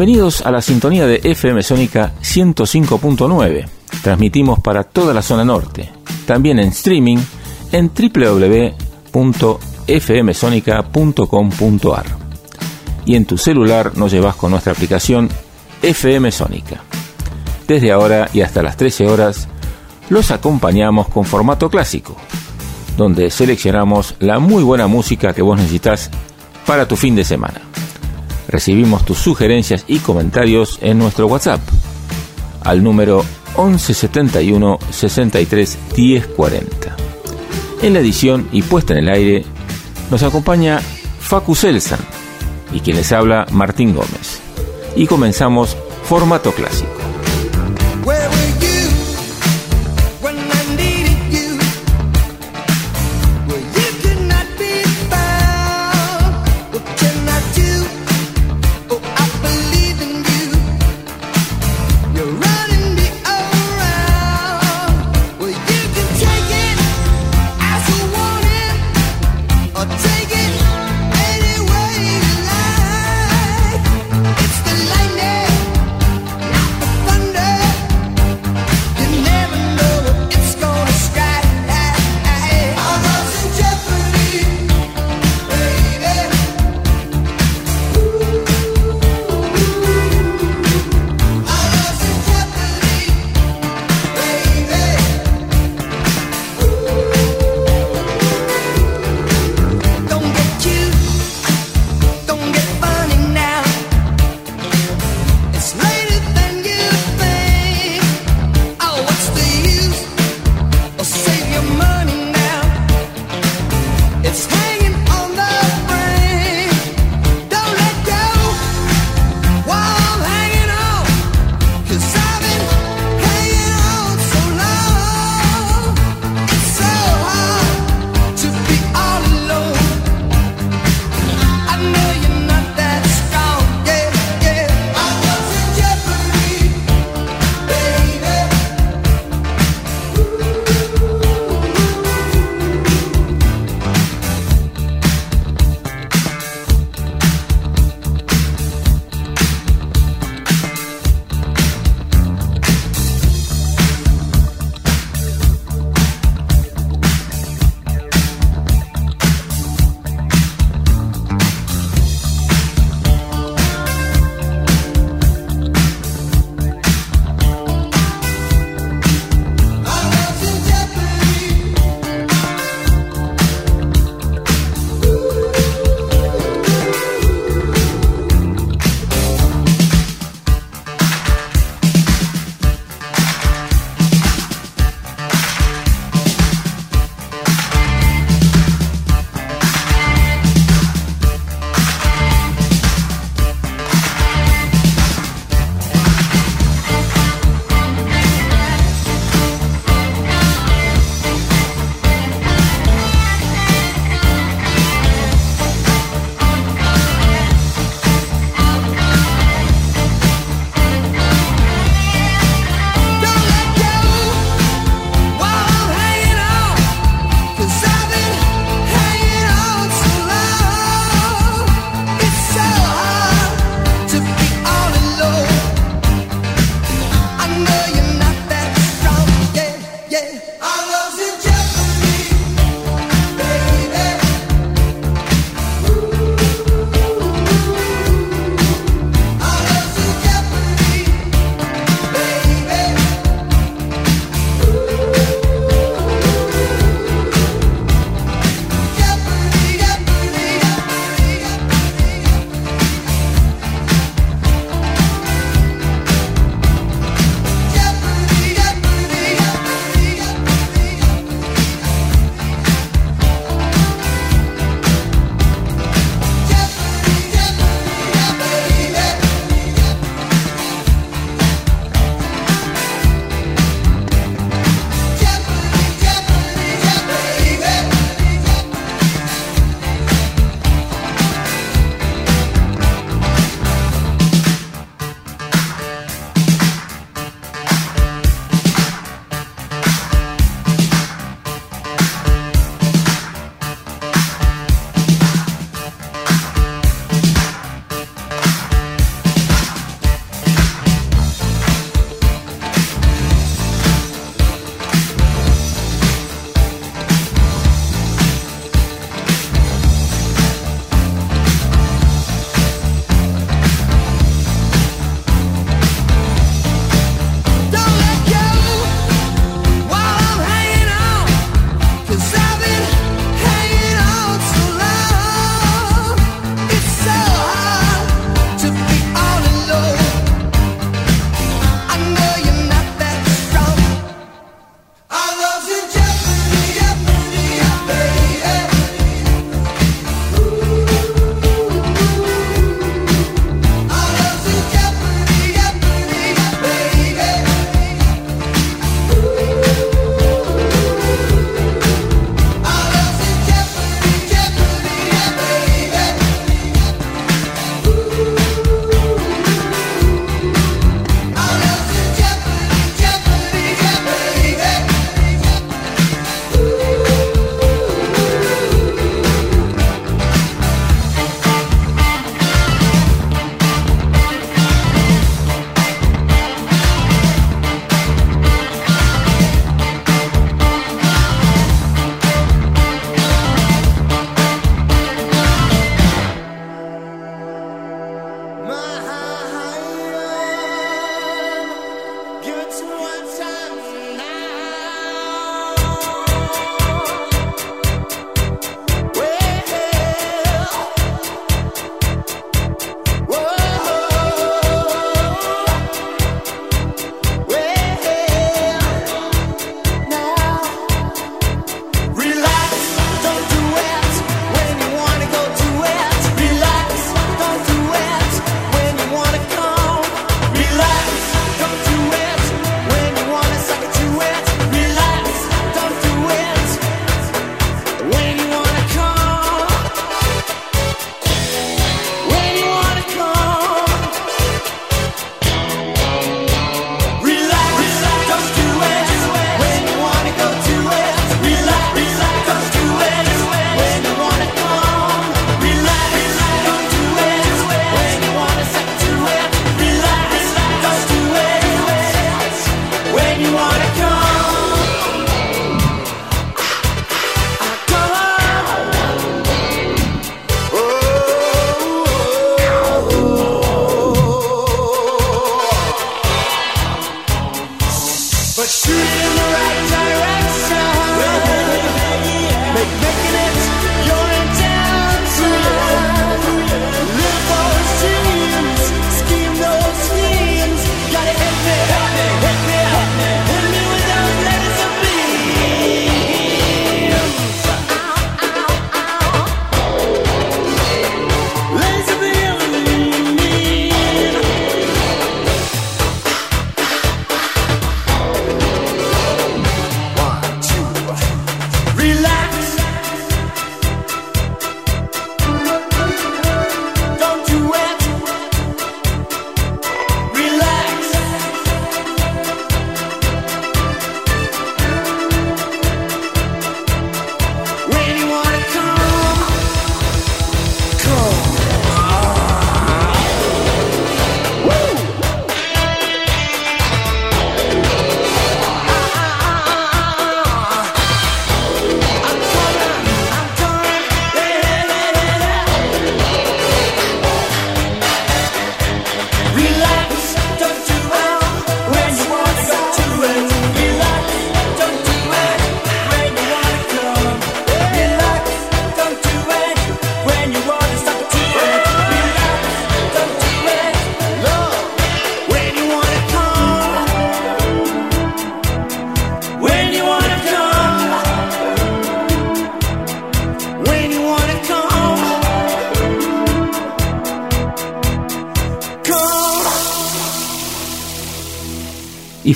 Bienvenidos a la sintonía de FM Sónica 105.9. Transmitimos para toda la zona norte, también en streaming en www.fmsonica.com.ar. Y en tu celular nos llevas con nuestra aplicación FM Sónica. Desde ahora y hasta las 13 horas los acompañamos con formato clásico, donde seleccionamos la muy buena música que vos necesitas para tu fin de semana. Recibimos tus sugerencias y comentarios en nuestro WhatsApp al número 1171 63 1040. En la edición y puesta en el aire nos acompaña Facu Selsan y quien les habla Martín Gómez. Y comenzamos formato clásico.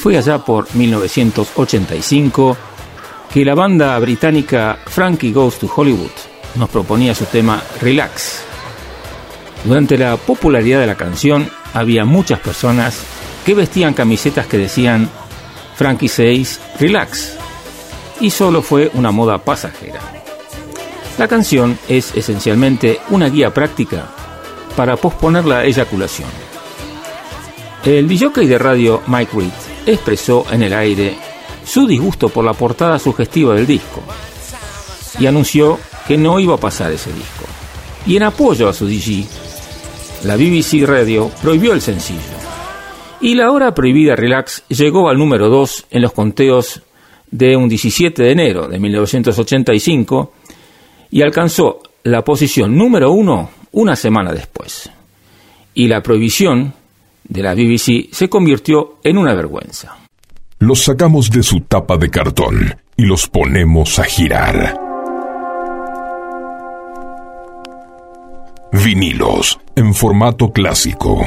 Fue allá por 1985 que la banda británica Frankie Goes to Hollywood nos proponía su tema Relax. Durante la popularidad de la canción había muchas personas que vestían camisetas que decían Frankie says Relax y solo fue una moda pasajera. La canción es esencialmente una guía práctica para posponer la eyaculación. El DJ de radio Mike Reed expresó en el aire su disgusto por la portada sugestiva del disco y anunció que no iba a pasar ese disco. Y en apoyo a su DJ, la BBC Radio prohibió el sencillo. Y la hora prohibida Relax llegó al número 2 en los conteos de un 17 de enero de 1985 y alcanzó la posición número 1 una semana después. Y la prohibición de la BBC se convirtió en una vergüenza. Los sacamos de su tapa de cartón y los ponemos a girar. Vinilos en formato clásico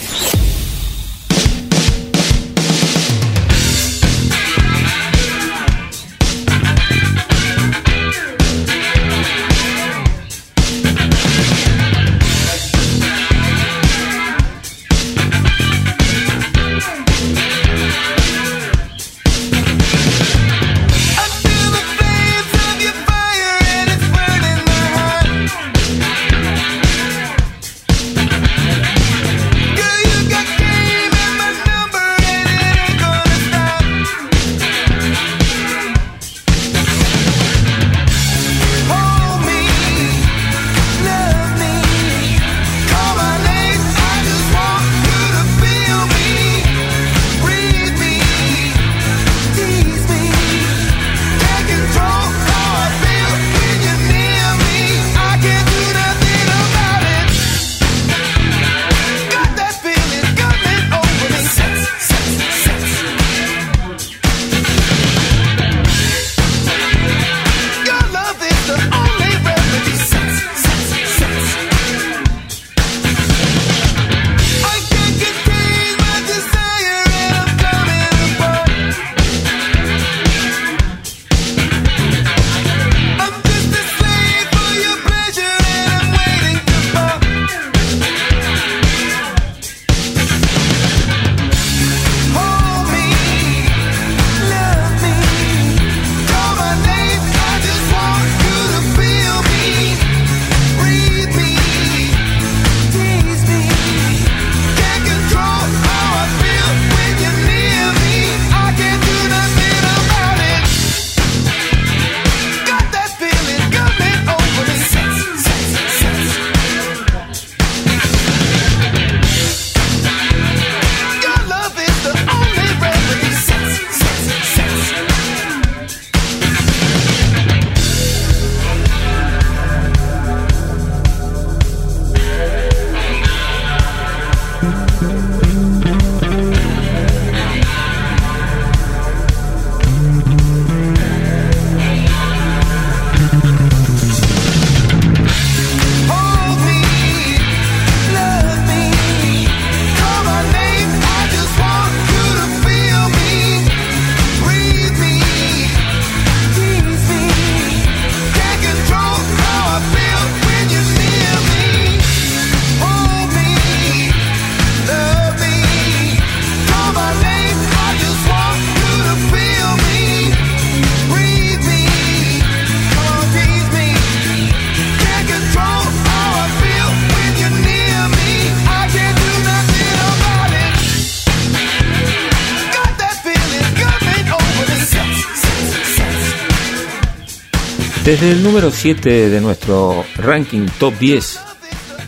Desde el número 7 de nuestro ranking top 10,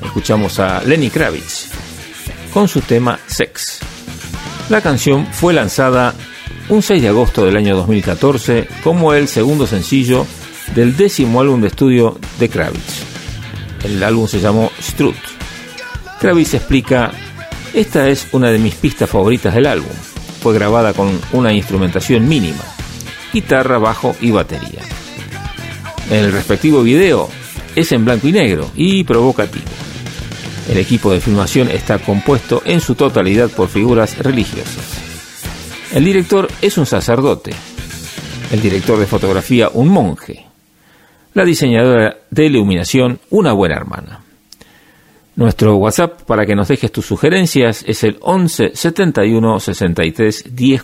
escuchamos a Lenny Kravitz con su tema Sex. La canción fue lanzada un 6 de agosto del año 2014 como el segundo sencillo del décimo álbum de estudio de Kravitz. El álbum se llamó Strut. Kravitz explica, esta es una de mis pistas favoritas del álbum. Fue grabada con una instrumentación mínima, guitarra, bajo y batería. El respectivo video es en blanco y negro y provocativo. El equipo de filmación está compuesto en su totalidad por figuras religiosas. El director es un sacerdote, el director de fotografía un monje, la diseñadora de iluminación una buena hermana. Nuestro WhatsApp para que nos dejes tus sugerencias es el 11 71 63 10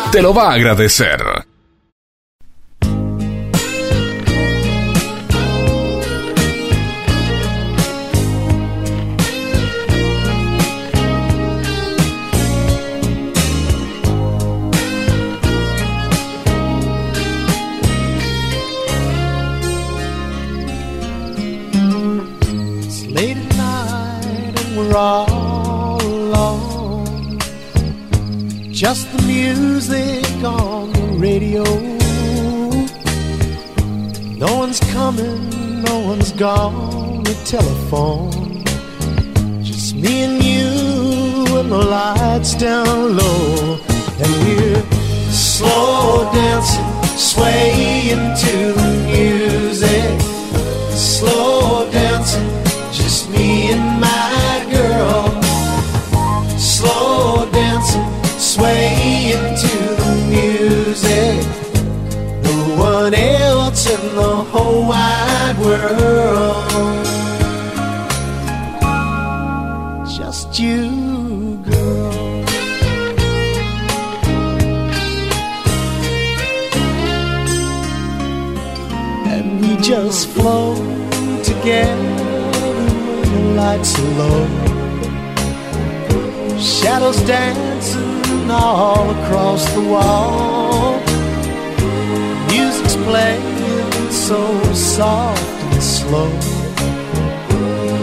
te lo va a agradecer. Lights low. Shadows dancing all across the wall. Music's playing so soft and slow.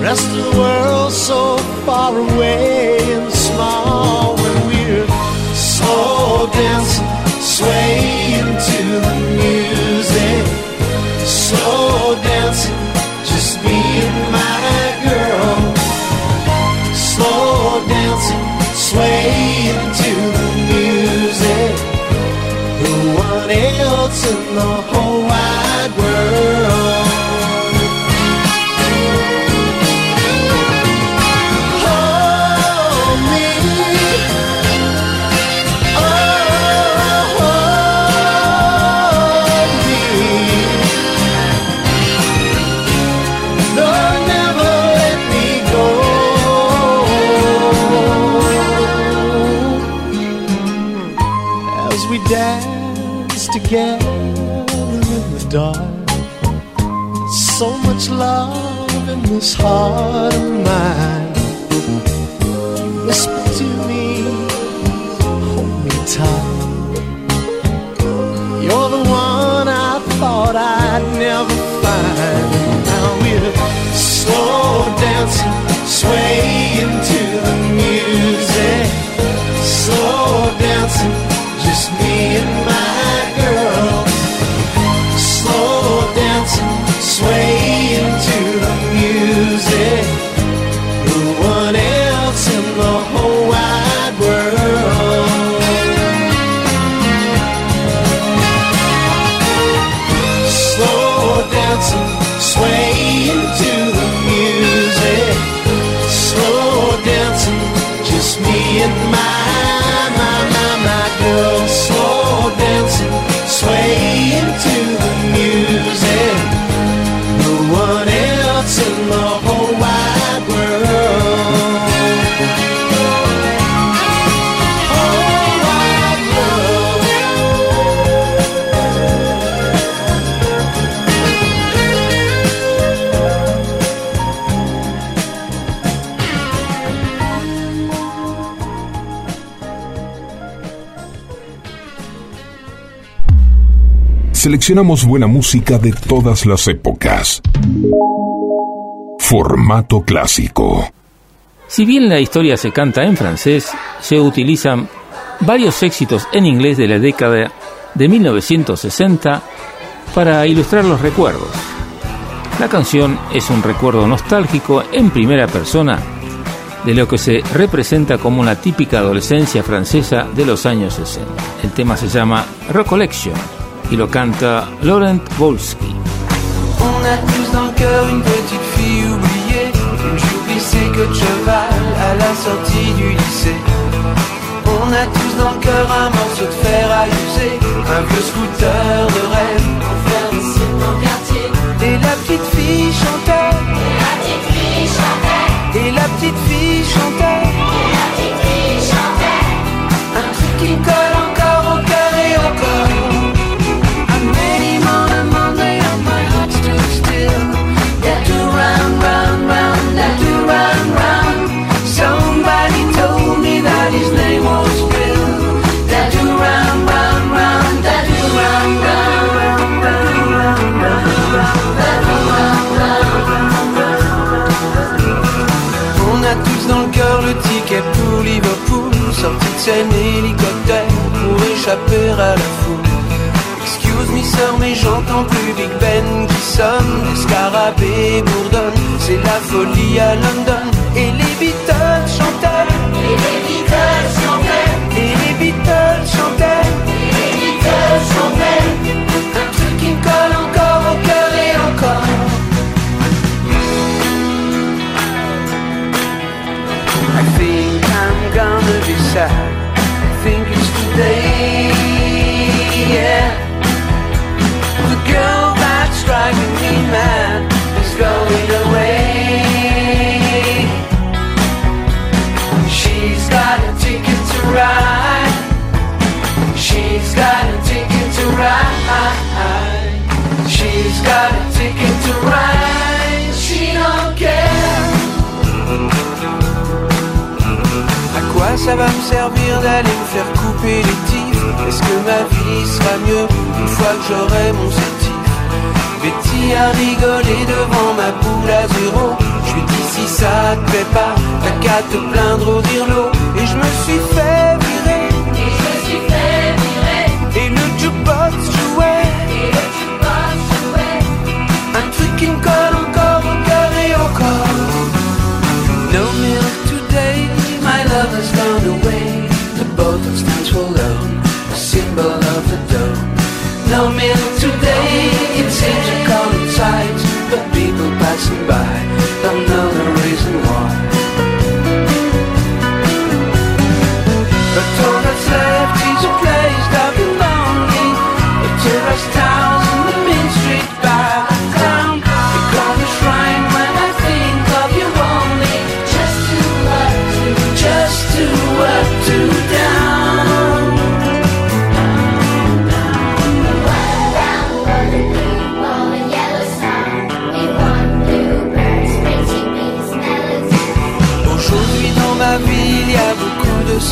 Rest of the world so far away and small when we're slow dancing, swaying to the music. Slow dancing, this heart of mine. You Whisper to me, hold me tight. You're the one I thought I'd never find. Now we're slow dancing, swaying to the music. Slow dancing, just me and my girl. Slow dancing, swaying Seleccionamos buena música de todas las épocas. Formato clásico. Si bien la historia se canta en francés, se utilizan varios éxitos en inglés de la década de 1960 para ilustrar los recuerdos. La canción es un recuerdo nostálgico en primera persona de lo que se representa como una típica adolescencia francesa de los años 60. El tema se llama Recollection lo canta Laurent Volsky. On a tous dans le cœur une petite fille oubliée, une joue que de cheval à la sortie du lycée. On a tous dans le cœur un morceau de fer à user, un vieux scooter de rêve pour faire des siennes dans le quartier. Et la petite fille chantait, et la petite fille chantait, et la petite fille chantait, et la petite fille chantait, un truc qui colle On a tous dans le cœur le ticket pour Liverpool, sortie de scène hélicoptère pour échapper à la foule. Excuse-moi sœur, mais j'entends plus Big Ben qui sonne, les scarabées bourdonnent, c'est la folie à London et les Beatles chantent. Beatles chantaient, les Beatles chantaient. Un truc qui me colle encore au cœur et encore. I think I'm gonna be sad. I think it's today. Yeah. The girl that's driving me mad is going away. A. À quoi ça va me servir d'aller me faire couper les tifs Est-ce que ma vie sera mieux une fois que j'aurai mon certif Betty a rigolé devant ma boule à zéro. Je lui dis si ça te plaît pas T'as qu'à te plaindre au dirlo Et je me suis fait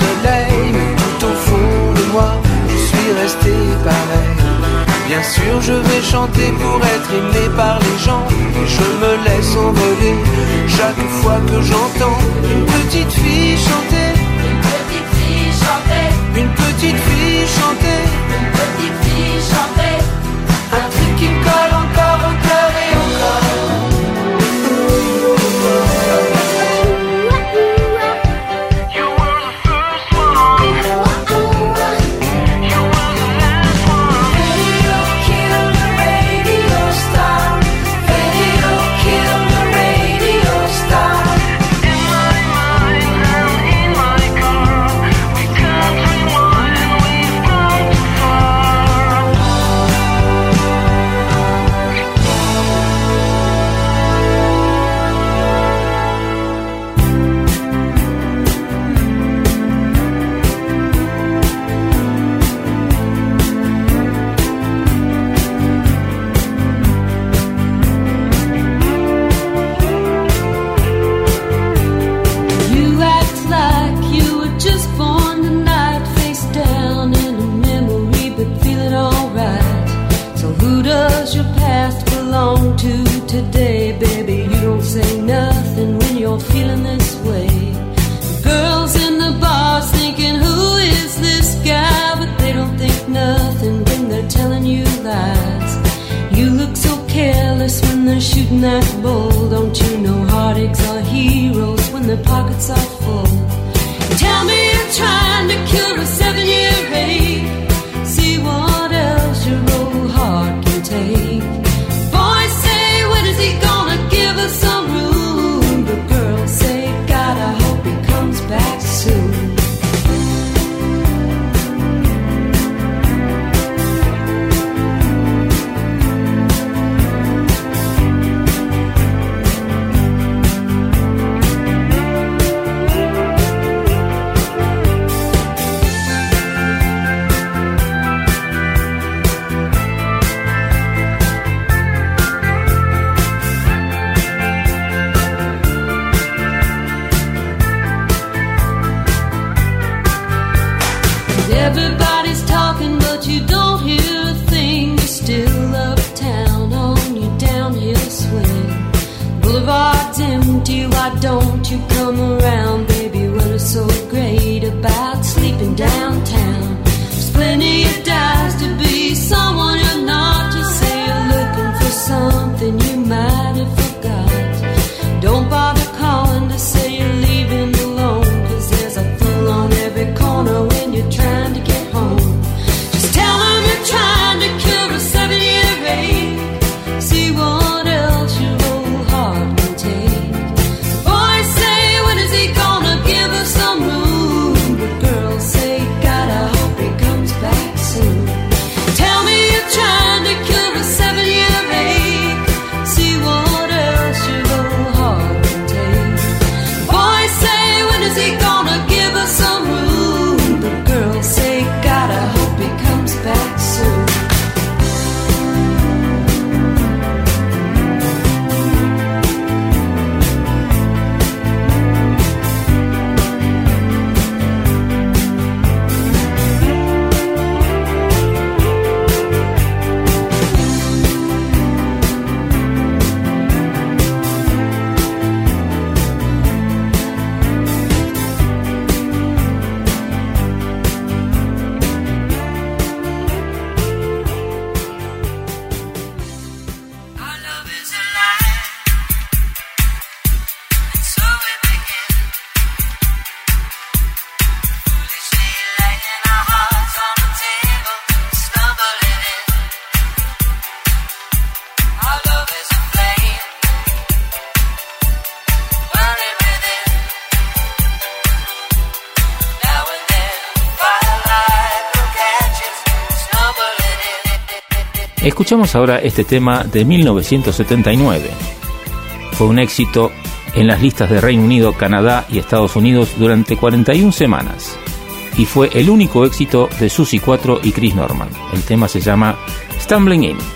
soleil, mais tout au fond de moi, je suis resté pareil. Bien sûr, je vais chanter pour être aimé par les gens, et je me laisse envoler chaque fois que j'entends une petite fille chanter. Une petite fille chanter. Une petite fille chanter. Une petite fille chanter. Escuchamos ahora este tema de 1979. Fue un éxito en las listas de Reino Unido, Canadá y Estados Unidos durante 41 semanas y fue el único éxito de Susie 4 y Chris Norman. El tema se llama Stumbling In.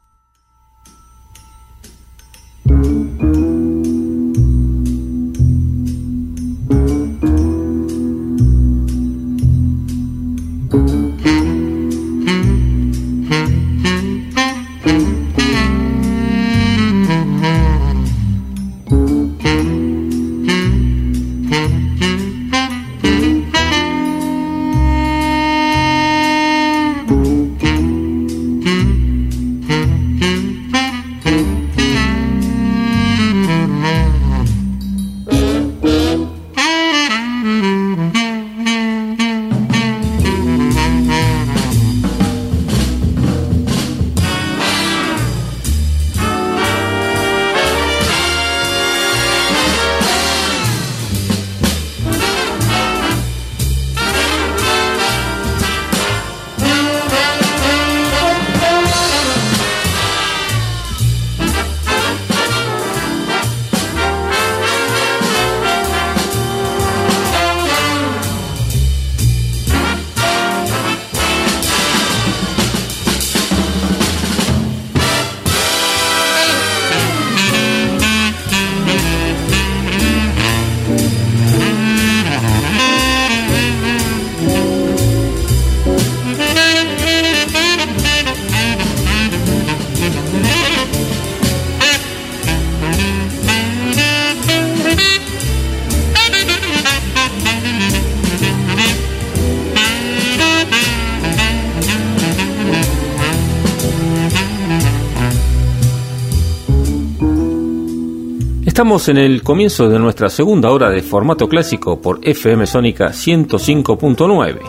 Estamos en el comienzo de nuestra segunda hora de formato clásico por FM Sónica 105.9.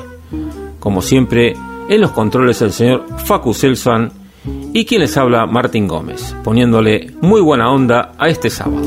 Como siempre, en los controles el señor Facu Selsan y quien les habla Martín Gómez, poniéndole muy buena onda a este sábado.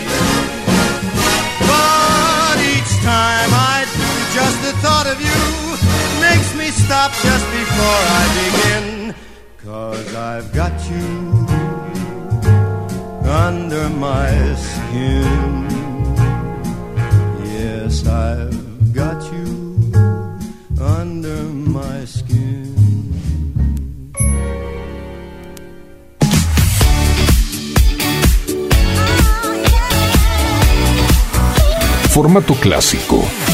Just the thought of you makes me stop just before I begin. Cause I've got you under my skin. Yes, I've got you under my skin. Formato clásico.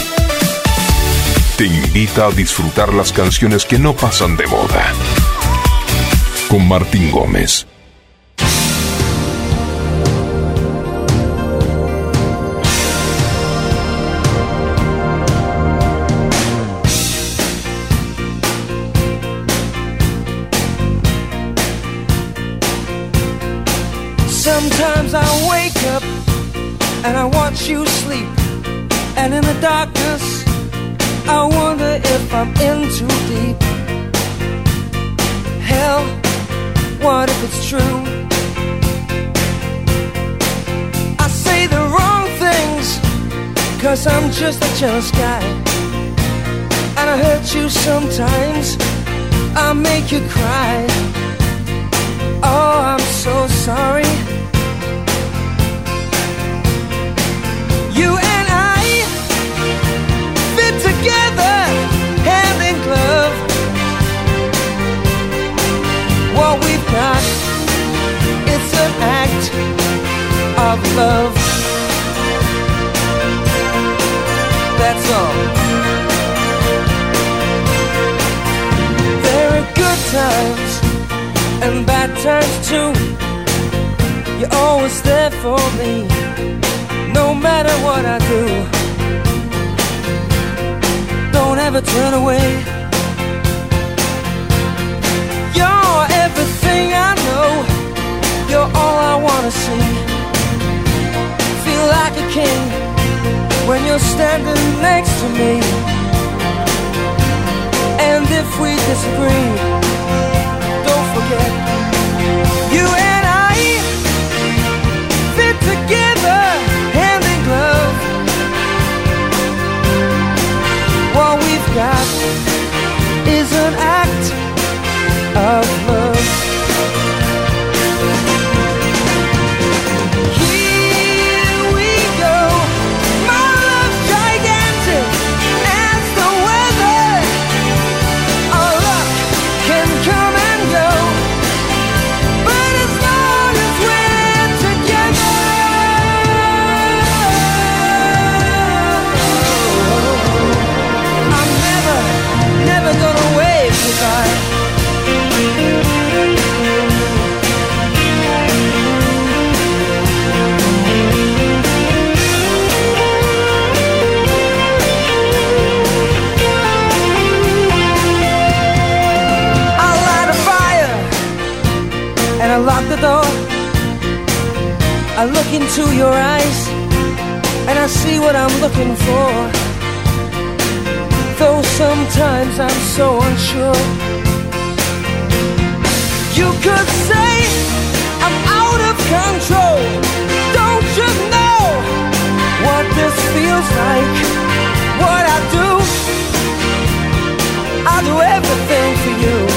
Te invita a disfrutar las canciones que no pasan de moda. Con Martín Gómez. Sometimes I wake up and I watch you sleep. And in the I wonder if I'm in too deep. Hell, what if it's true? I say the wrong things, cause I'm just a jealous guy. And I hurt you sometimes, I make you cry. Oh, I'm so sorry. You of love. That's all. There are good times and bad times too. You're always there for me no matter what I do. Don't ever turn away. You're standing next to me. And if we disagree, door. I look into your eyes and I see what I'm looking for. Though sometimes I'm so unsure. You could say I'm out of control. Don't you know what this feels like? What I do, I do everything for you.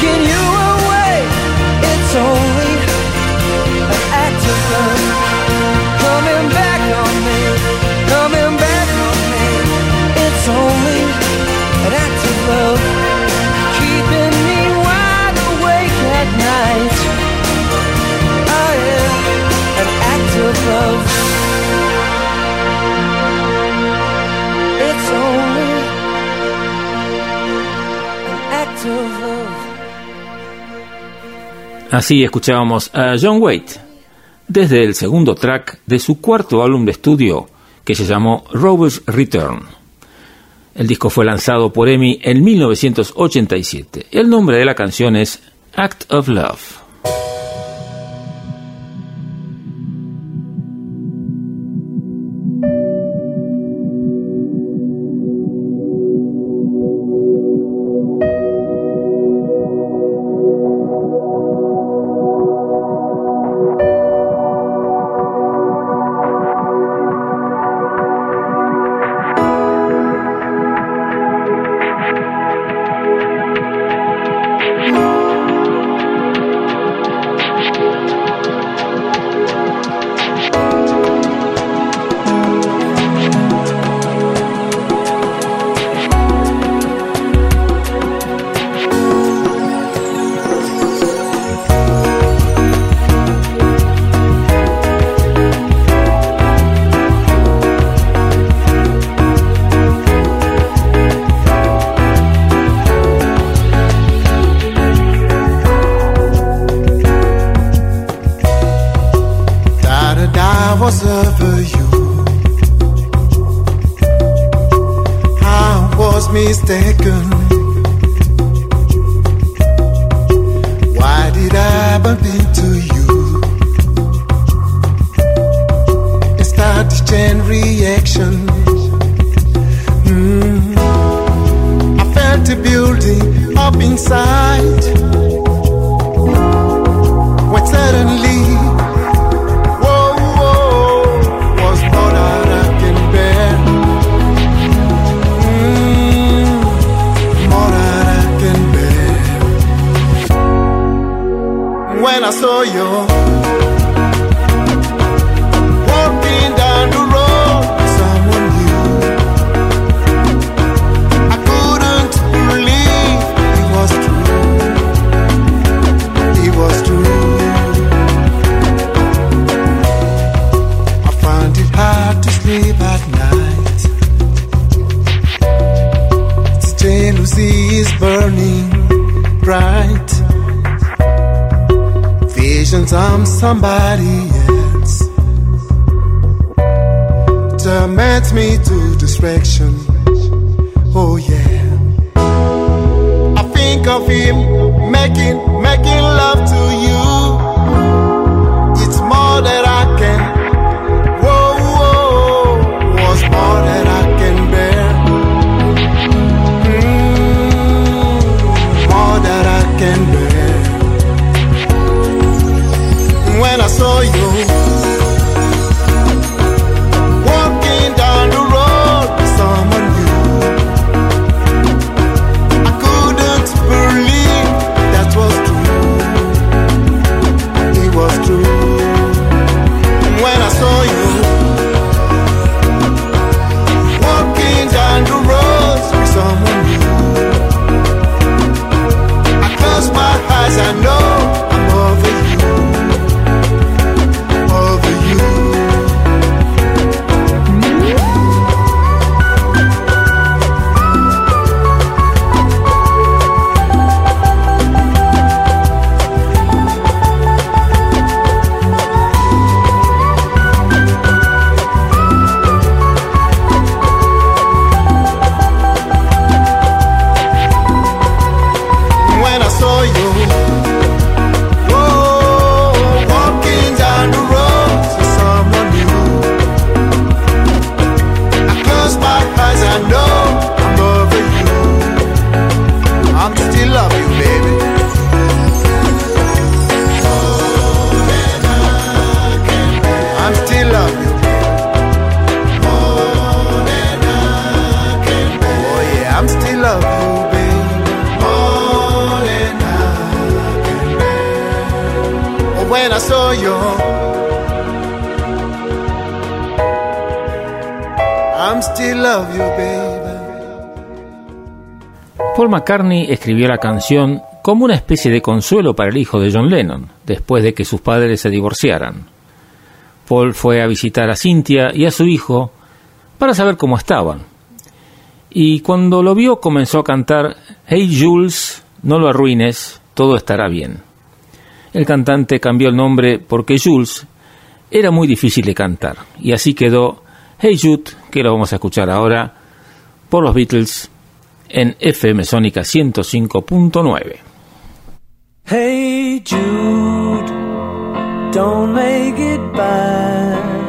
taking you away. It's only an act of love coming back on me, coming back on me. It's only an act of love keeping me wide awake at night. Oh yeah, an act of love. Así escuchábamos a John Waite desde el segundo track de su cuarto álbum de estudio que se llamó Rover's Return. El disco fue lanzado por EMI en 1987. El nombre de la canción es Act of Love. sea is burning bright. Visions of somebody else torment me to distraction. Oh yeah, I think of him making making love to you. It's more than. I Paul McCartney escribió la canción como una especie de consuelo para el hijo de John Lennon, después de que sus padres se divorciaran. Paul fue a visitar a Cynthia y a su hijo para saber cómo estaban. Y cuando lo vio comenzó a cantar Hey Jules, no lo arruines, todo estará bien. El cantante cambió el nombre porque Jules era muy difícil de cantar y así quedó Hey Jude, que lo vamos a escuchar ahora, por los Beatles en FM Sónica 105.9. Hey Jude, don't make it bad.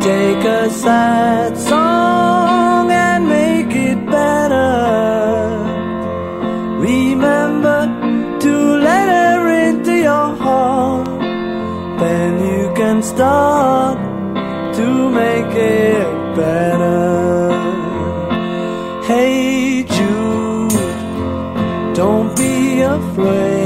Take a sad song and make it better. Remember to let her into your heart. Then you can start to make it better. play.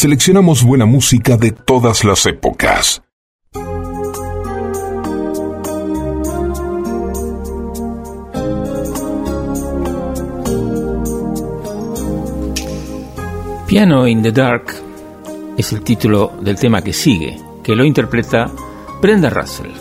Seleccionamos buena música de todas las épocas. Piano in the Dark es el título del tema que sigue, que lo interpreta Brenda Russell.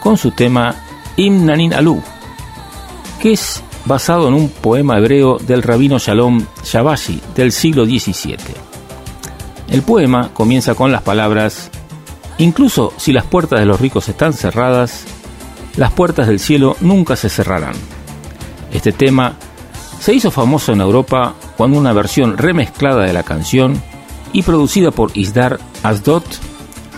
Con su tema Imnanin Alu, que es basado en un poema hebreo del rabino Shalom Shabashi del siglo XVII. El poema comienza con las palabras, incluso si las puertas de los ricos están cerradas, las puertas del cielo nunca se cerrarán. Este tema se hizo famoso en Europa cuando una versión remezclada de la canción y producida por Isdar Asdot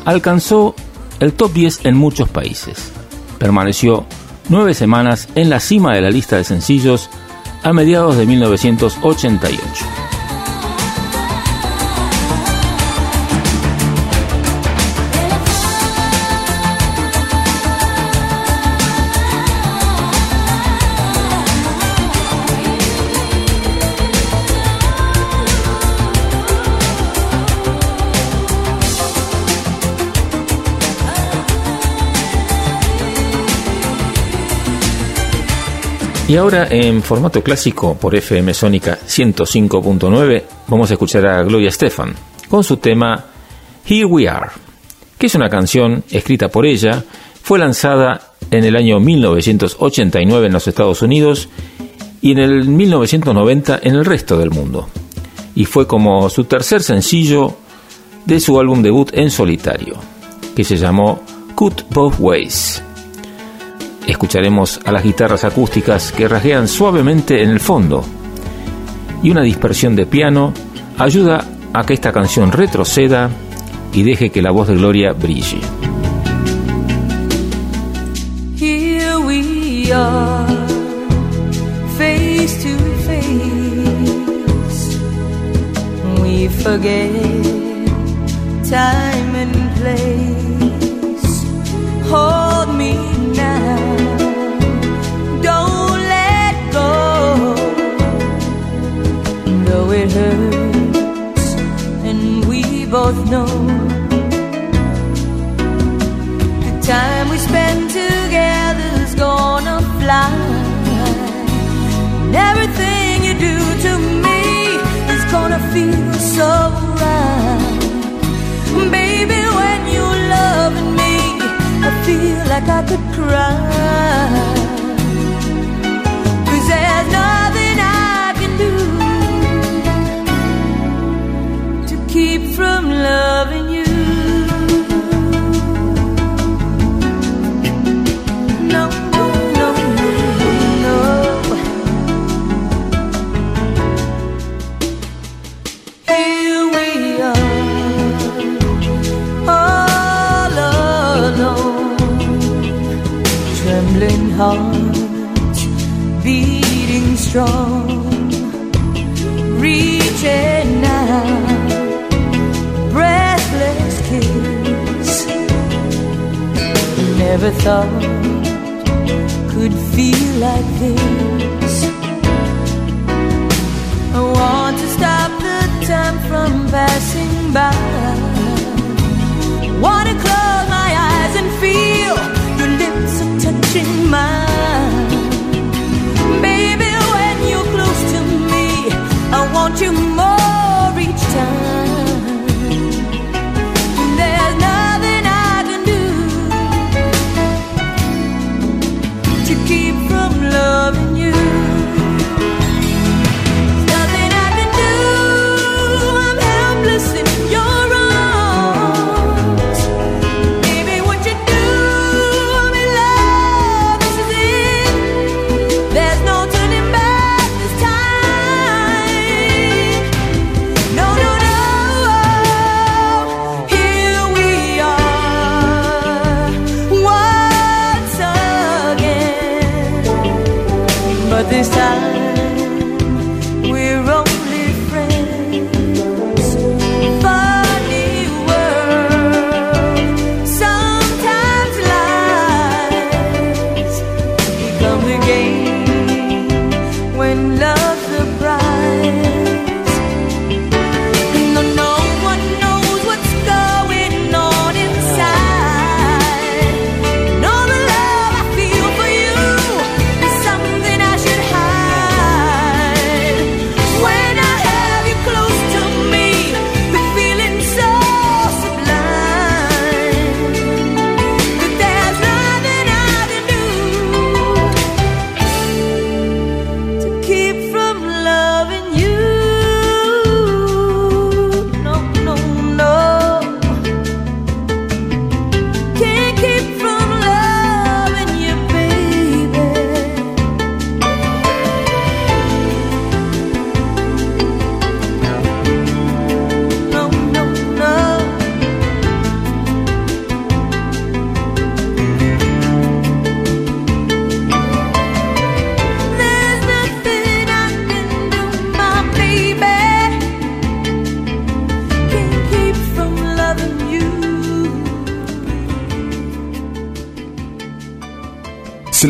alcanzó el top 10 en muchos países. Permaneció nueve semanas en la cima de la lista de sencillos a mediados de 1988. Y ahora en formato clásico por FM Sónica 105.9 vamos a escuchar a Gloria Estefan con su tema Here We Are, que es una canción escrita por ella, fue lanzada en el año 1989 en los Estados Unidos y en el 1990 en el resto del mundo. Y fue como su tercer sencillo de su álbum debut en solitario, que se llamó Cut Both Ways. Escucharemos a las guitarras acústicas que rasguean suavemente en el fondo y una dispersión de piano ayuda a que esta canción retroceda y deje que la voz de Gloria brille. Here we are, face to face. We forget time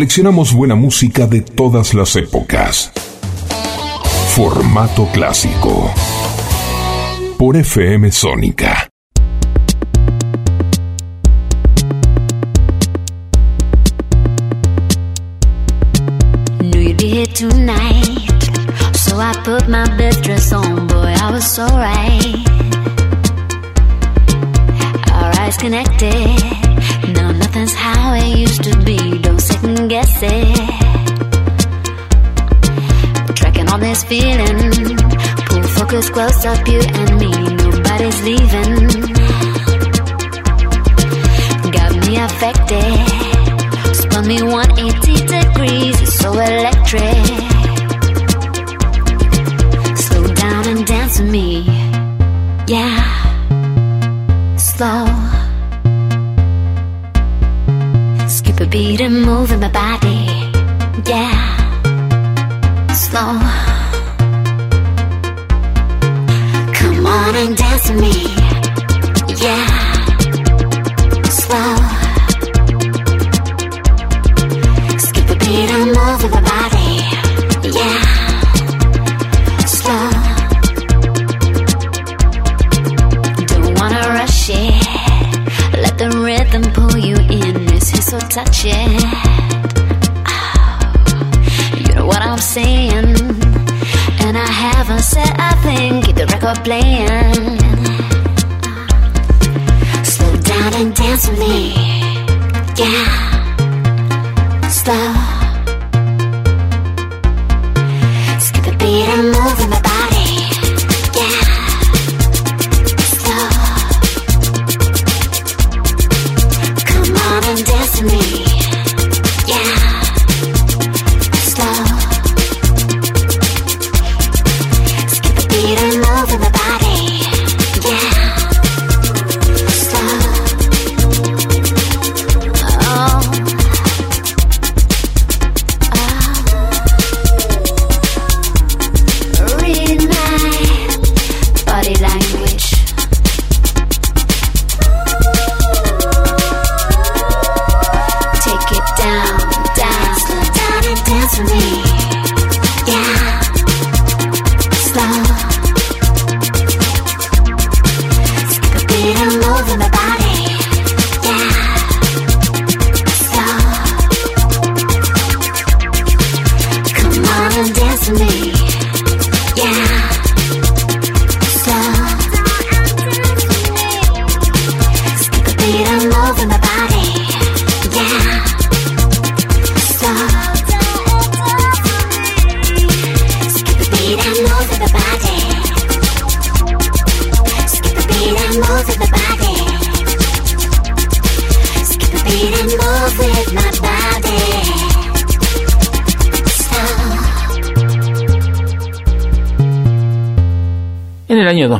Seleccionamos buena música de todas las épocas. Formato clásico. Por FM Sónica stop you I'm saying. And I haven't said a thing, keep the record playing. Slow down and dance with me, yeah. Slow.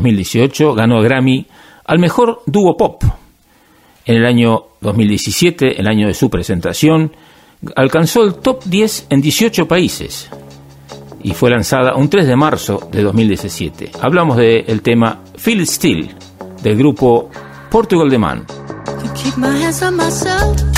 2018 ganó el Grammy al mejor dúo pop. En el año 2017, el año de su presentación, alcanzó el top 10 en 18 países y fue lanzada un 3 de marzo de 2017. Hablamos del de tema Feel Still del grupo Portugal The Man. You keep my hands on myself.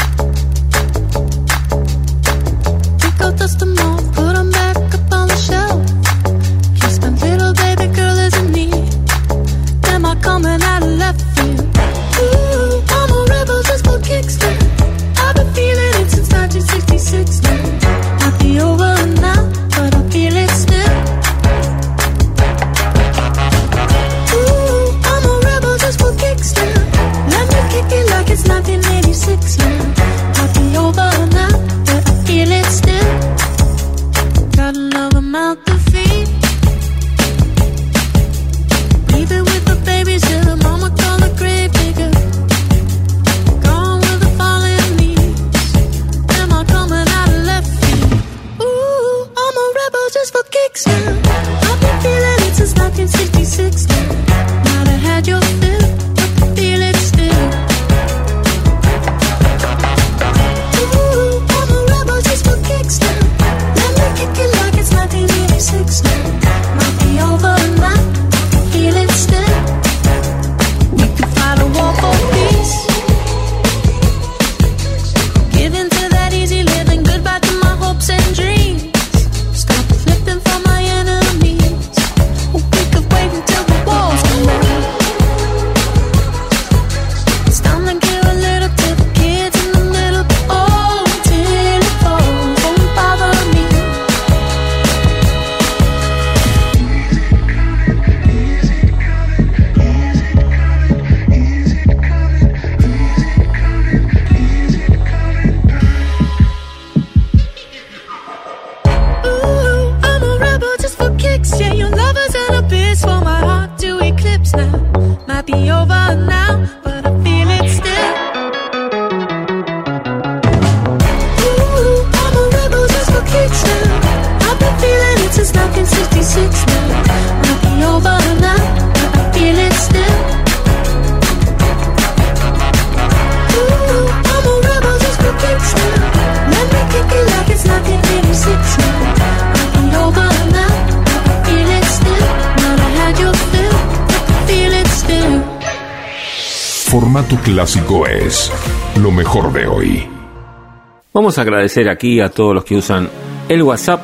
Queremos agradecer aquí a todos los que usan el WhatsApp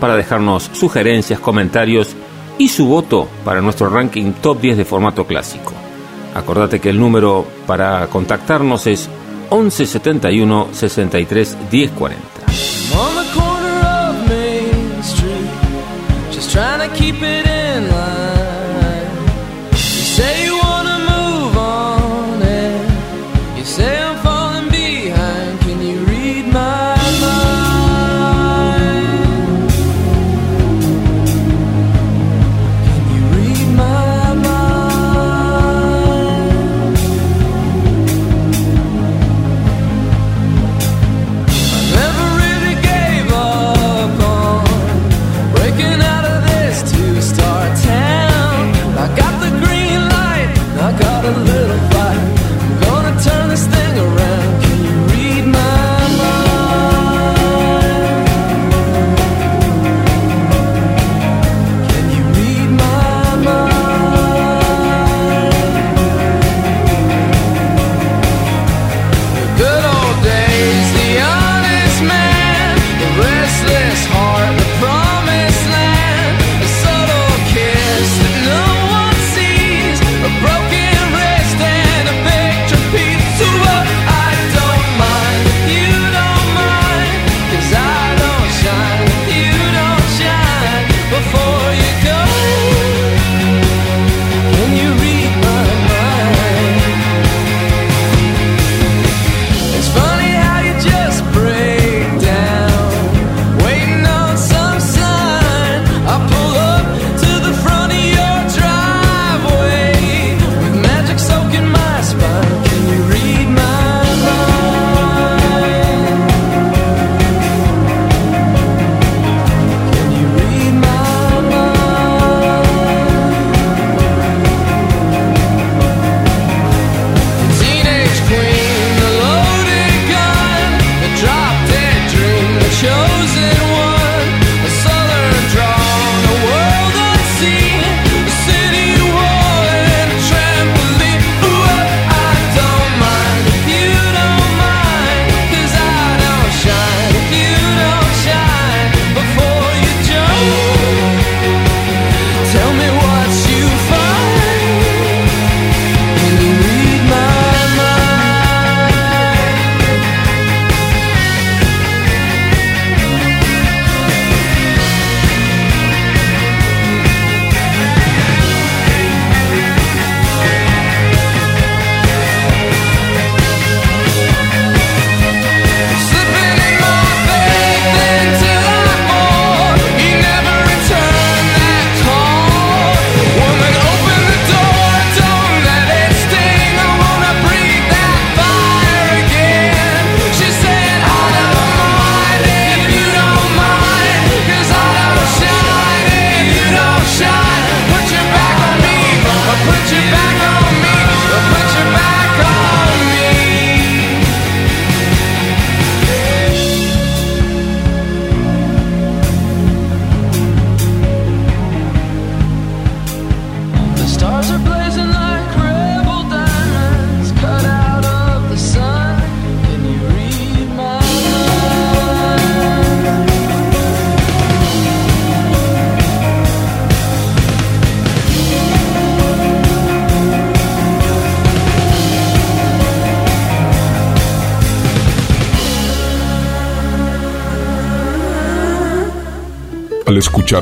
para dejarnos sugerencias, comentarios y su voto para nuestro ranking top 10 de formato clásico. Acordate que el número para contactarnos es 1171 63 1040.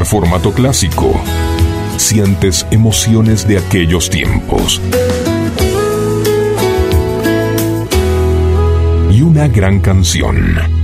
formato clásico, sientes emociones de aquellos tiempos. Y una gran canción.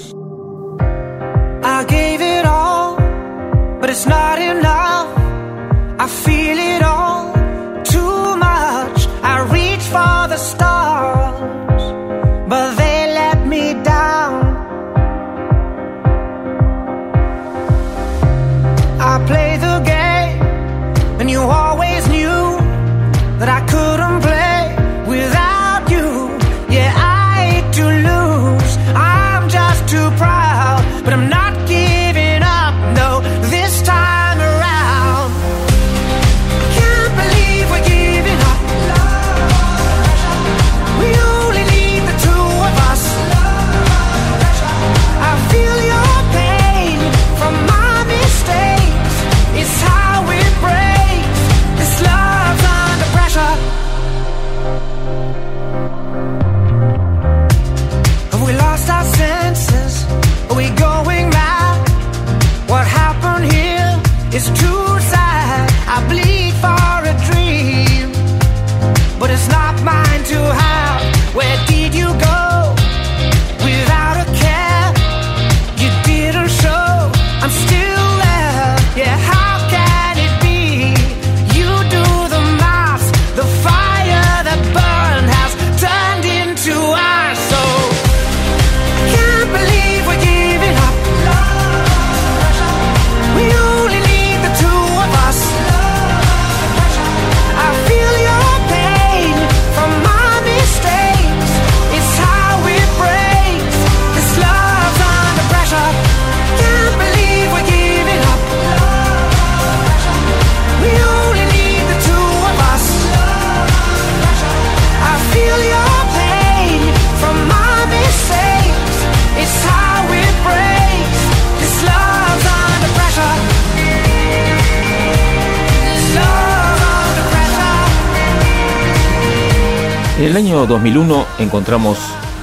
Encontramos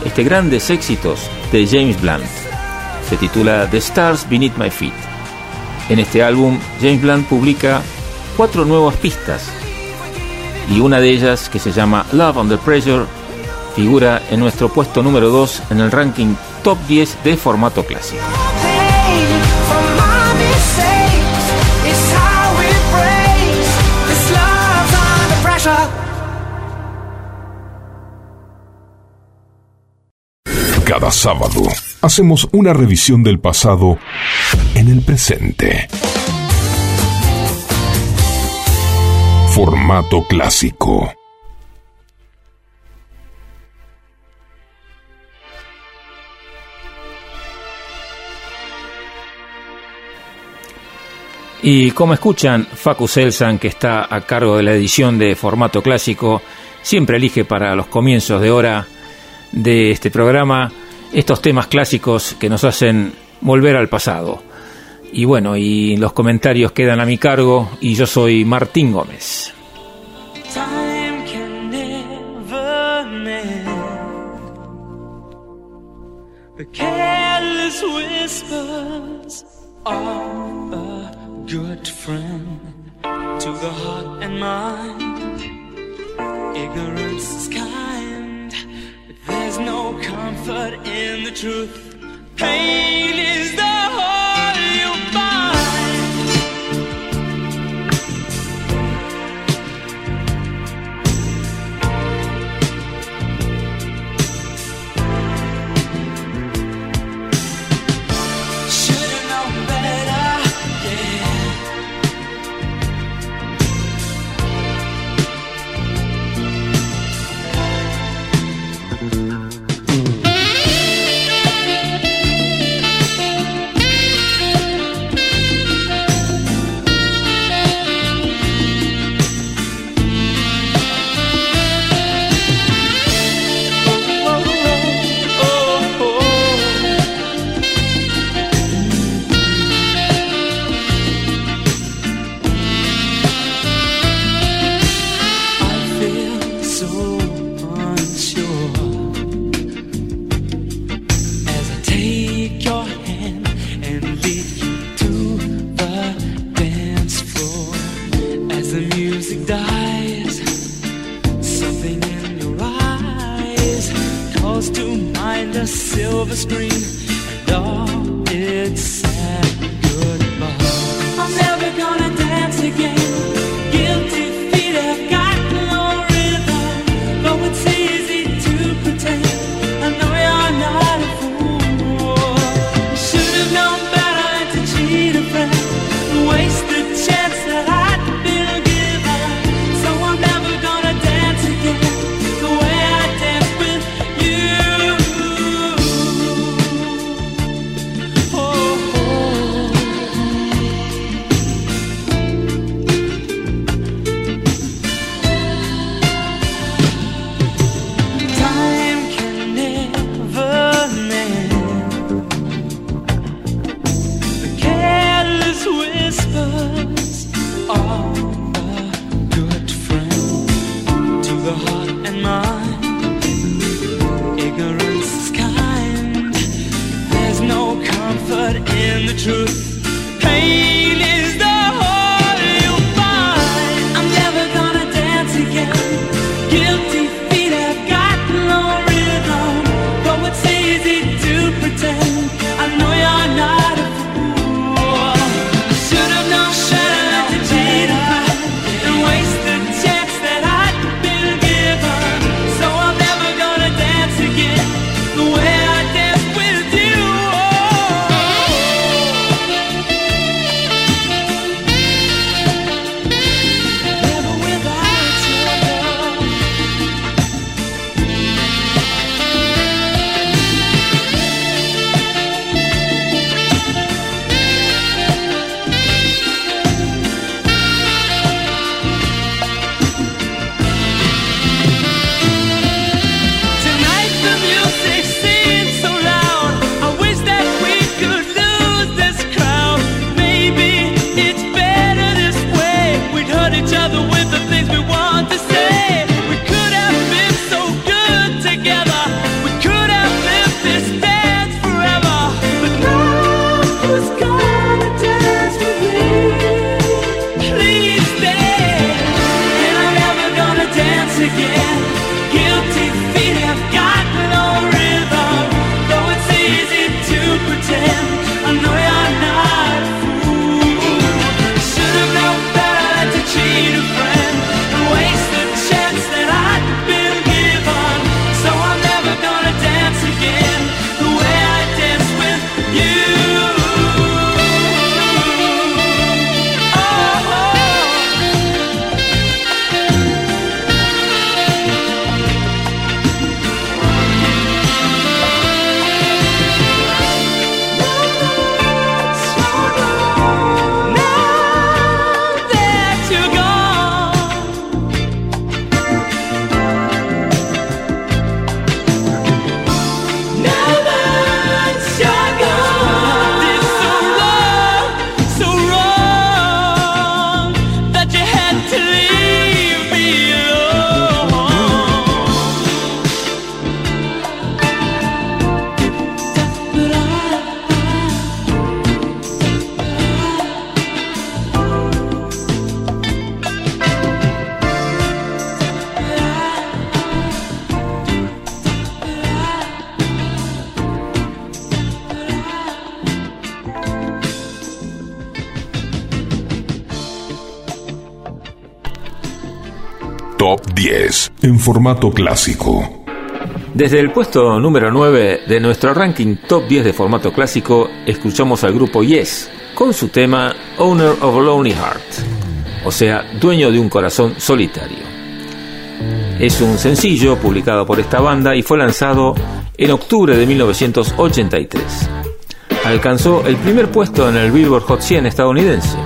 este grandes éxitos de James Blunt. Se titula The Stars Beneath My Feet. En este álbum, James Blunt publica cuatro nuevas pistas y una de ellas, que se llama Love Under Pressure, figura en nuestro puesto número 2 en el ranking top 10 de formato clásico. Cada sábado hacemos una revisión del pasado en el presente. Formato clásico. Y como escuchan, Facu Selsan, que está a cargo de la edición de formato clásico, siempre elige para los comienzos de hora de este programa estos temas clásicos que nos hacen volver al pasado. Y bueno, y los comentarios quedan a mi cargo y yo soy Martín Gómez. No comfort in the truth. Pain is the silver screen. And all formato clásico. Desde el puesto número 9 de nuestro ranking top 10 de formato clásico, escuchamos al grupo Yes con su tema Owner of a Lonely Heart, o sea, dueño de un corazón solitario. Es un sencillo publicado por esta banda y fue lanzado en octubre de 1983. Alcanzó el primer puesto en el Billboard Hot 100 estadounidense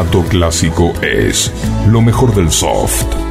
Formato clásico es lo mejor del soft.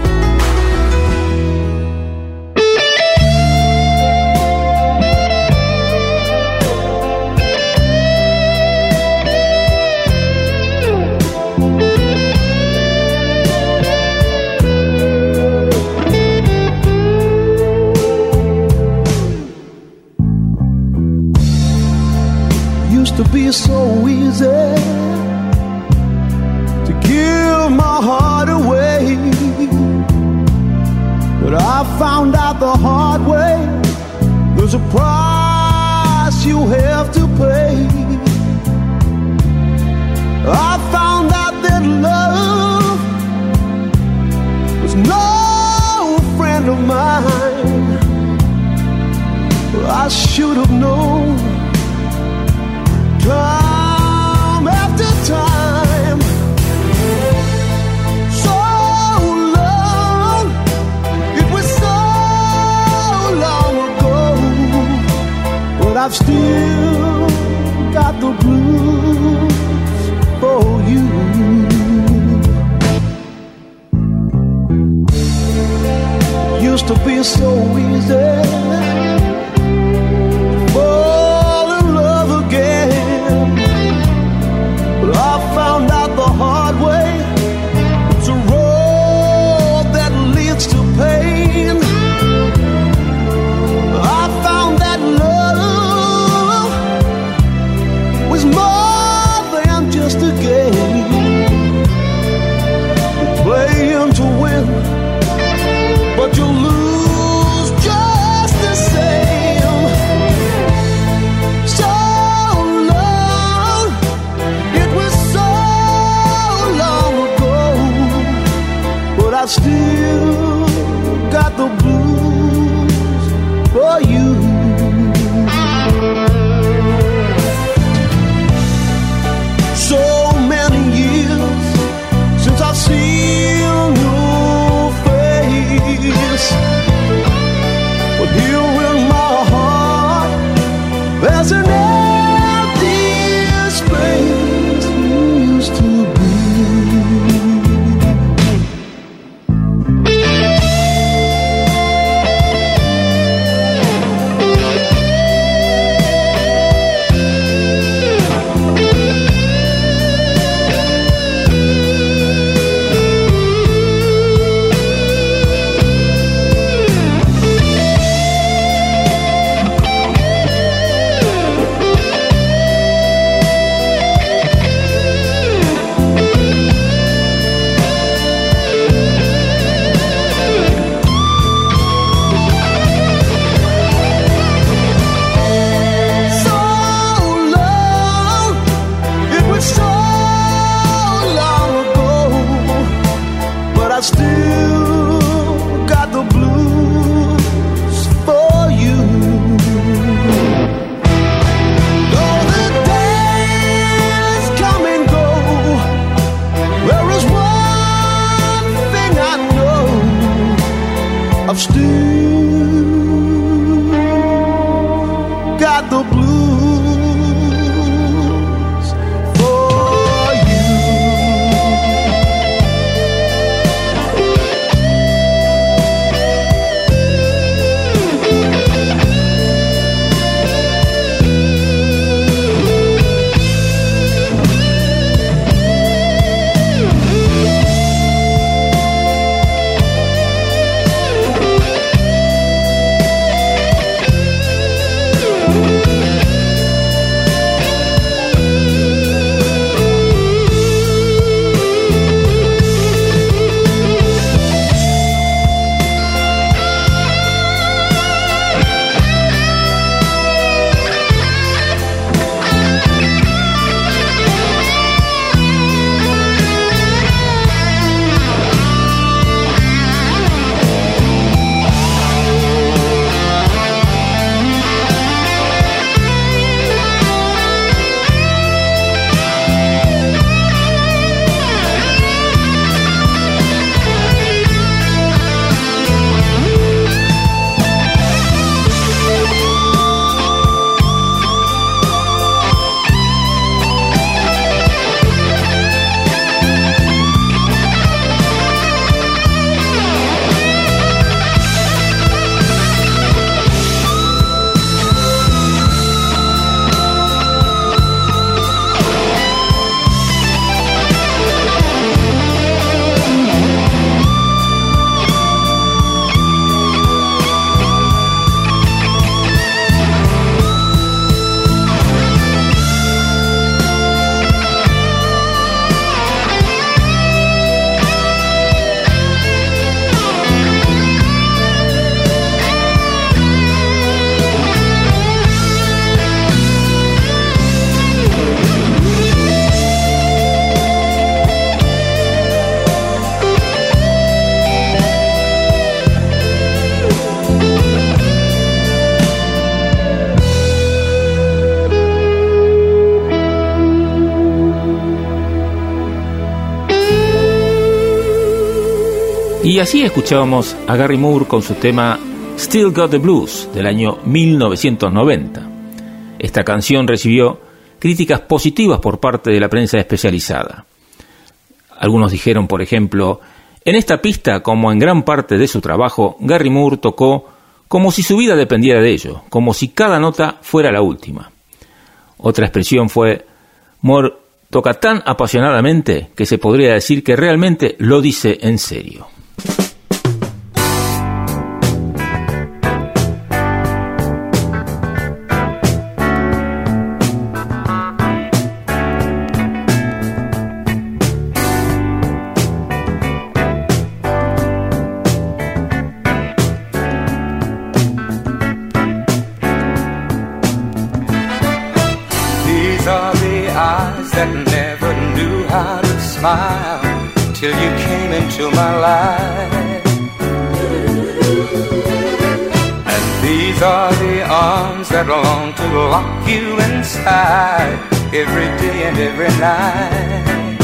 Y así escuchábamos a Gary Moore con su tema Still Got the Blues del año 1990. Esta canción recibió críticas positivas por parte de la prensa especializada. Algunos dijeron, por ejemplo, en esta pista, como en gran parte de su trabajo, Gary Moore tocó como si su vida dependiera de ello, como si cada nota fuera la última. Otra expresión fue, Moore toca tan apasionadamente que se podría decir que realmente lo dice en serio. Till you came into my life. And these are the arms that long to lock you inside every day and every night.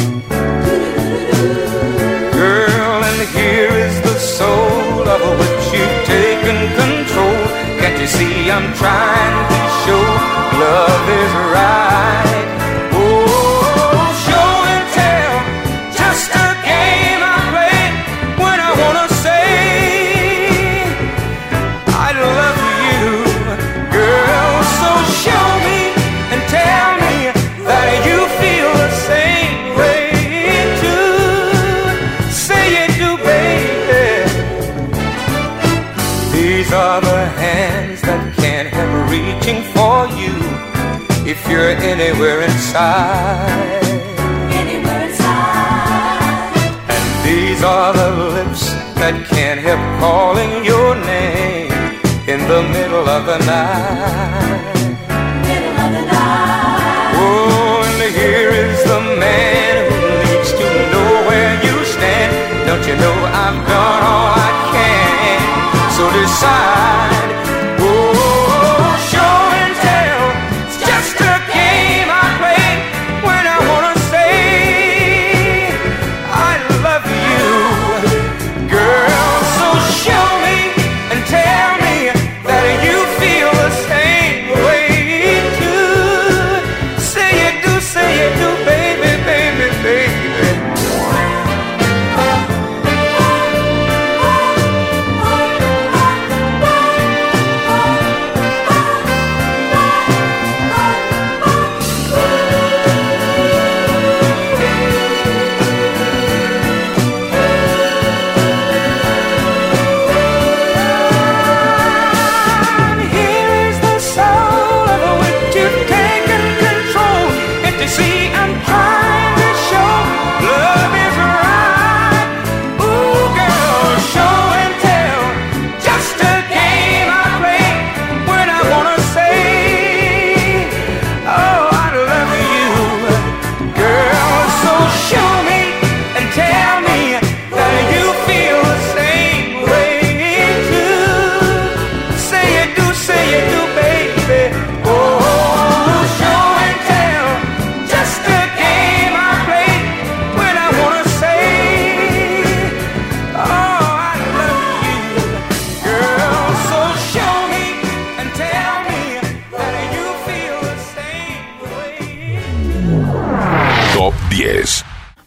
Girl, and here is the soul of which you've taken control. Can't you see I'm trying to show love is right? If you're anywhere inside. Anywhere inside. And these are the lips that can't help calling your name in the middle of the night. Middle of the night. Oh, and here is the man who needs to know where you stand. Don't you know I've done all I can? So decide.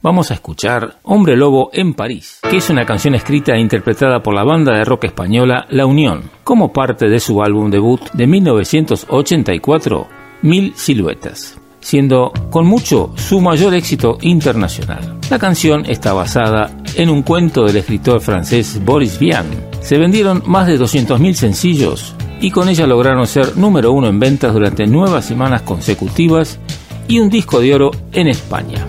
Vamos a escuchar Hombre Lobo en París, que es una canción escrita e interpretada por la banda de rock española La Unión, como parte de su álbum debut de 1984, Mil Siluetas, siendo con mucho su mayor éxito internacional. La canción está basada en un cuento del escritor francés Boris Vian. Se vendieron más de 200.000 sencillos y con ella lograron ser número uno en ventas durante nueve semanas consecutivas y un disco de oro en España.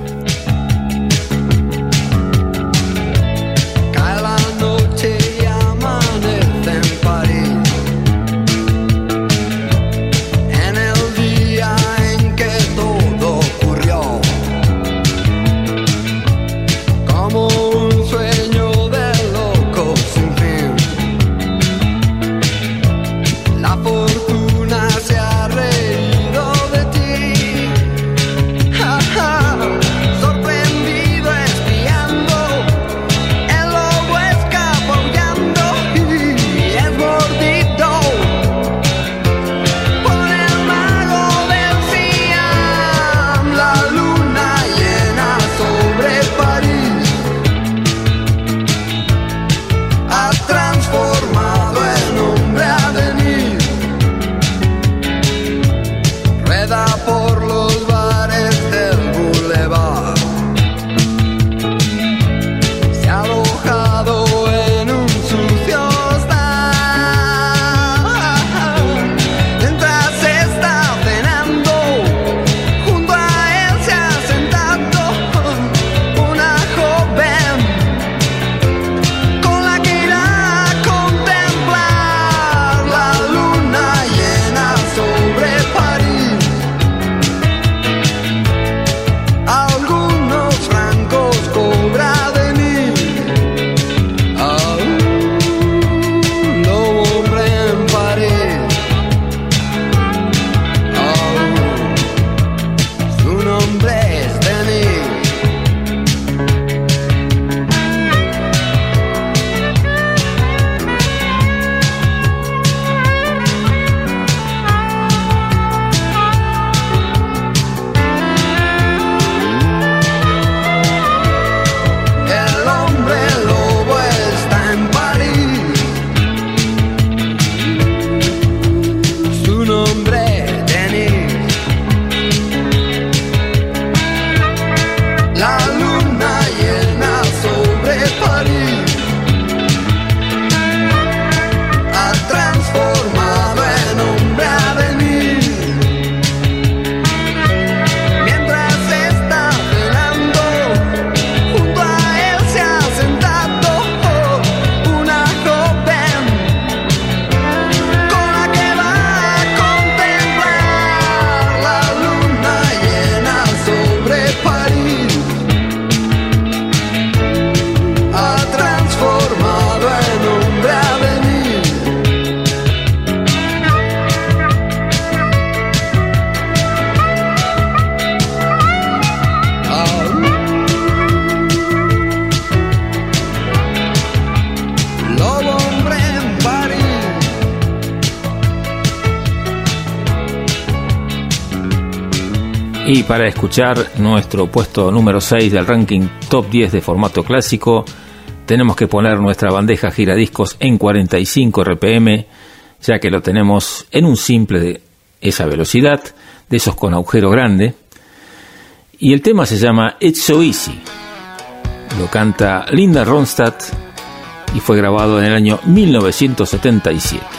para escuchar nuestro puesto número 6 del ranking top 10 de formato clásico, tenemos que poner nuestra bandeja giradiscos en 45 RPM, ya que lo tenemos en un simple de esa velocidad, de esos con agujero grande. Y el tema se llama It's So Easy. Lo canta Linda Ronstadt y fue grabado en el año 1977.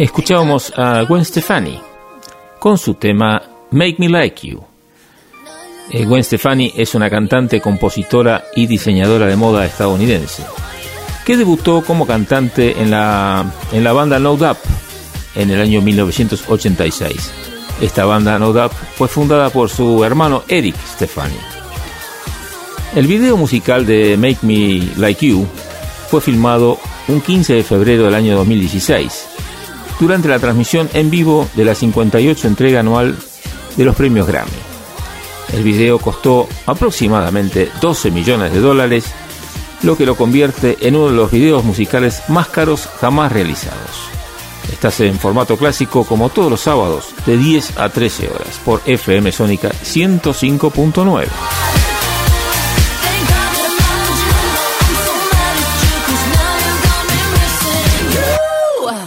Escuchábamos a Gwen Stefani con su tema Make Me Like You. Eh, Gwen Stefani es una cantante, compositora y diseñadora de moda estadounidense que debutó como cantante en la, en la banda No Doubt en el año 1986. Esta banda No Doubt fue fundada por su hermano Eric Stefani. El video musical de Make Me Like You fue filmado un 15 de febrero del año 2016 durante la transmisión en vivo de la 58 entrega anual de los premios Grammy. El video costó aproximadamente 12 millones de dólares, lo que lo convierte en uno de los videos musicales más caros jamás realizados. Estás en formato clásico como todos los sábados de 10 a 13 horas por FM Sónica 105.9.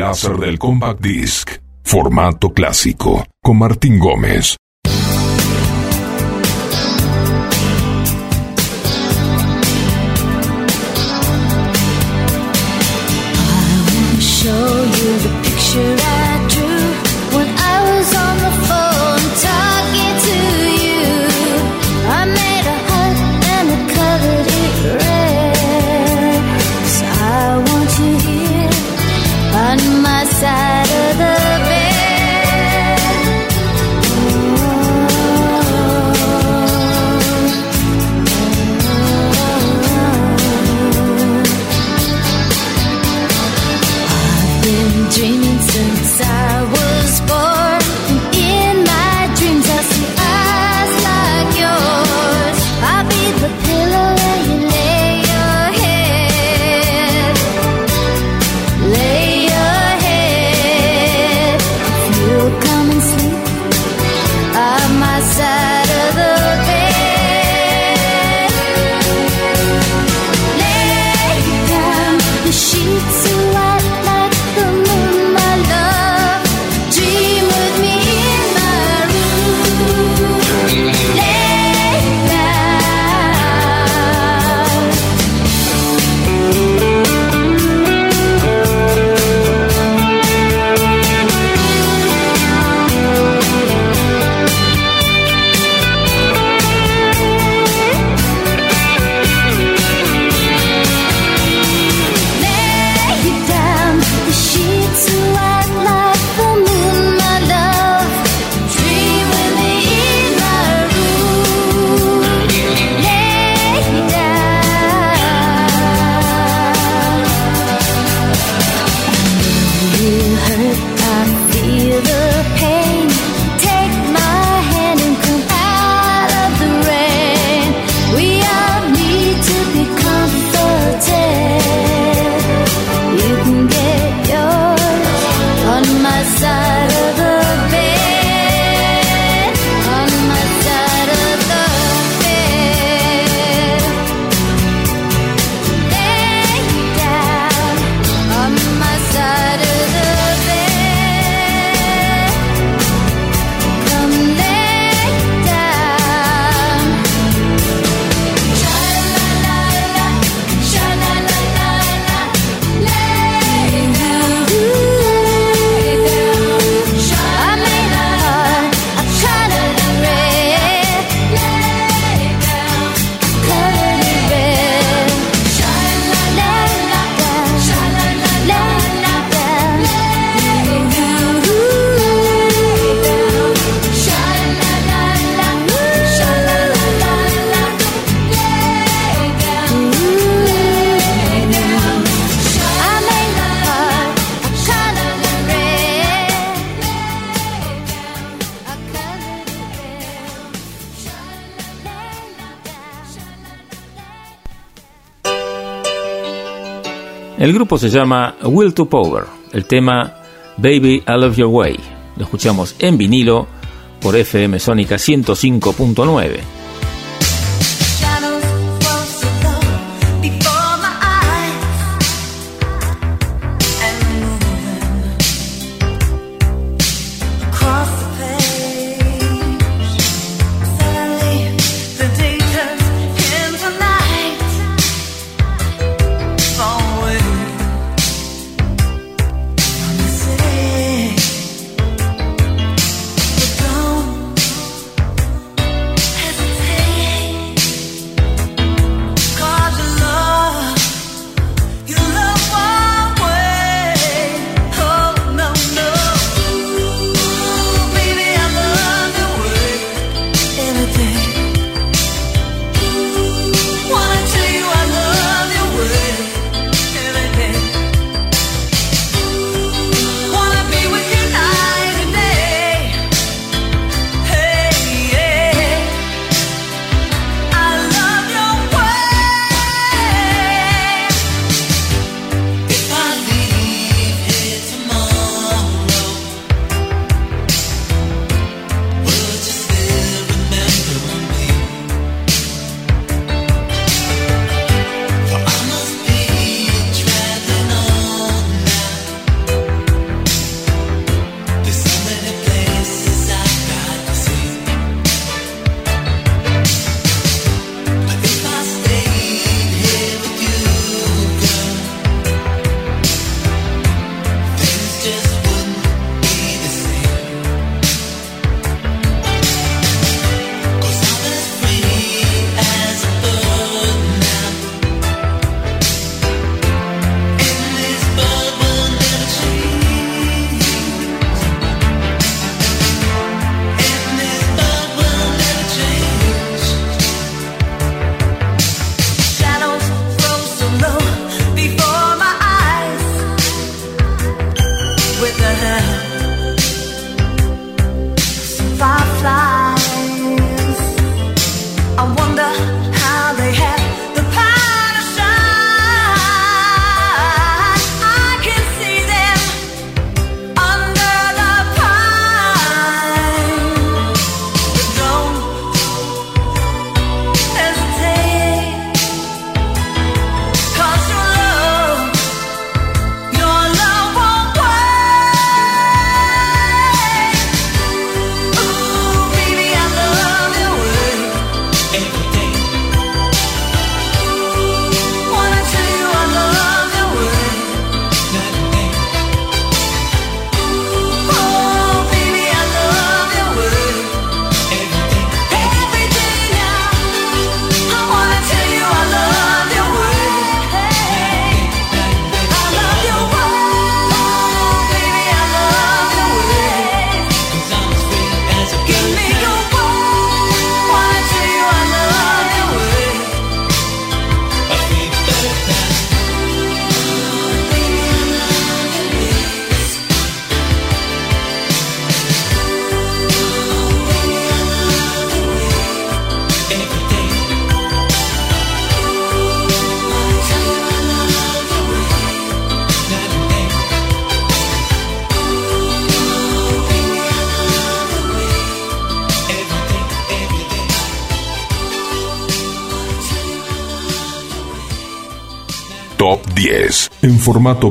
láser del compact disc, formato clásico, con Martín Gómez, El grupo se llama Will to Power, el tema Baby I Love Your Way. Lo escuchamos en vinilo por FM Sónica 105.9.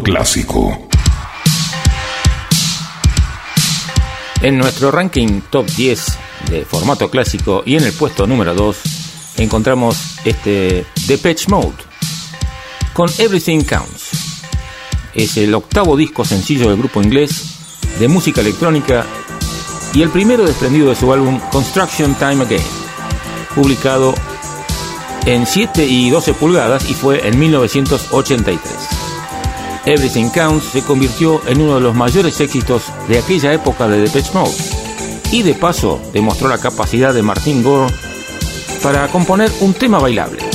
clásico. En nuestro ranking top 10 de formato clásico y en el puesto número 2 encontramos este Depeche Mode con Everything Counts. Es el octavo disco sencillo del grupo inglés de música electrónica y el primero desprendido de su álbum Construction Time Again, publicado en 7 y 12 pulgadas y fue en 1983. Everything Counts se convirtió en uno de los mayores éxitos de aquella época de Depeche Mode y de paso demostró la capacidad de Martin Gore para componer un tema bailable.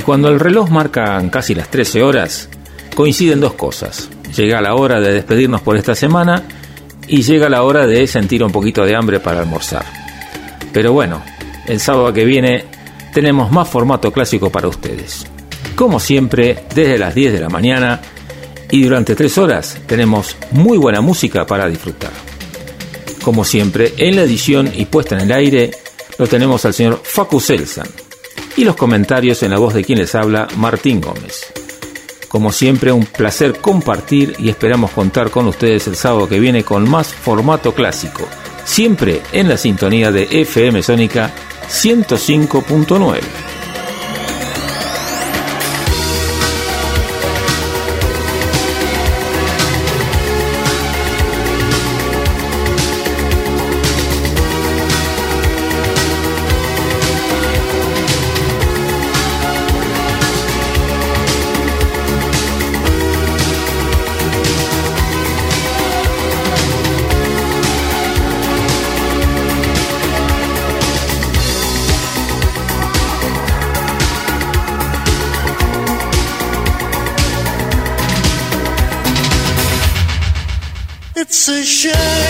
Y cuando el reloj marca casi las 13 horas, coinciden dos cosas. Llega la hora de despedirnos por esta semana y llega la hora de sentir un poquito de hambre para almorzar. Pero bueno, el sábado que viene tenemos más formato clásico para ustedes. Como siempre, desde las 10 de la mañana y durante 3 horas tenemos muy buena música para disfrutar. Como siempre, en la edición y puesta en el aire lo tenemos al señor Facu Selsan y los comentarios en la voz de quien les habla, Martín Gómez. Como siempre, un placer compartir y esperamos contar con ustedes el sábado que viene con más formato clásico, siempre en la sintonía de FM Sónica 105.9. It's a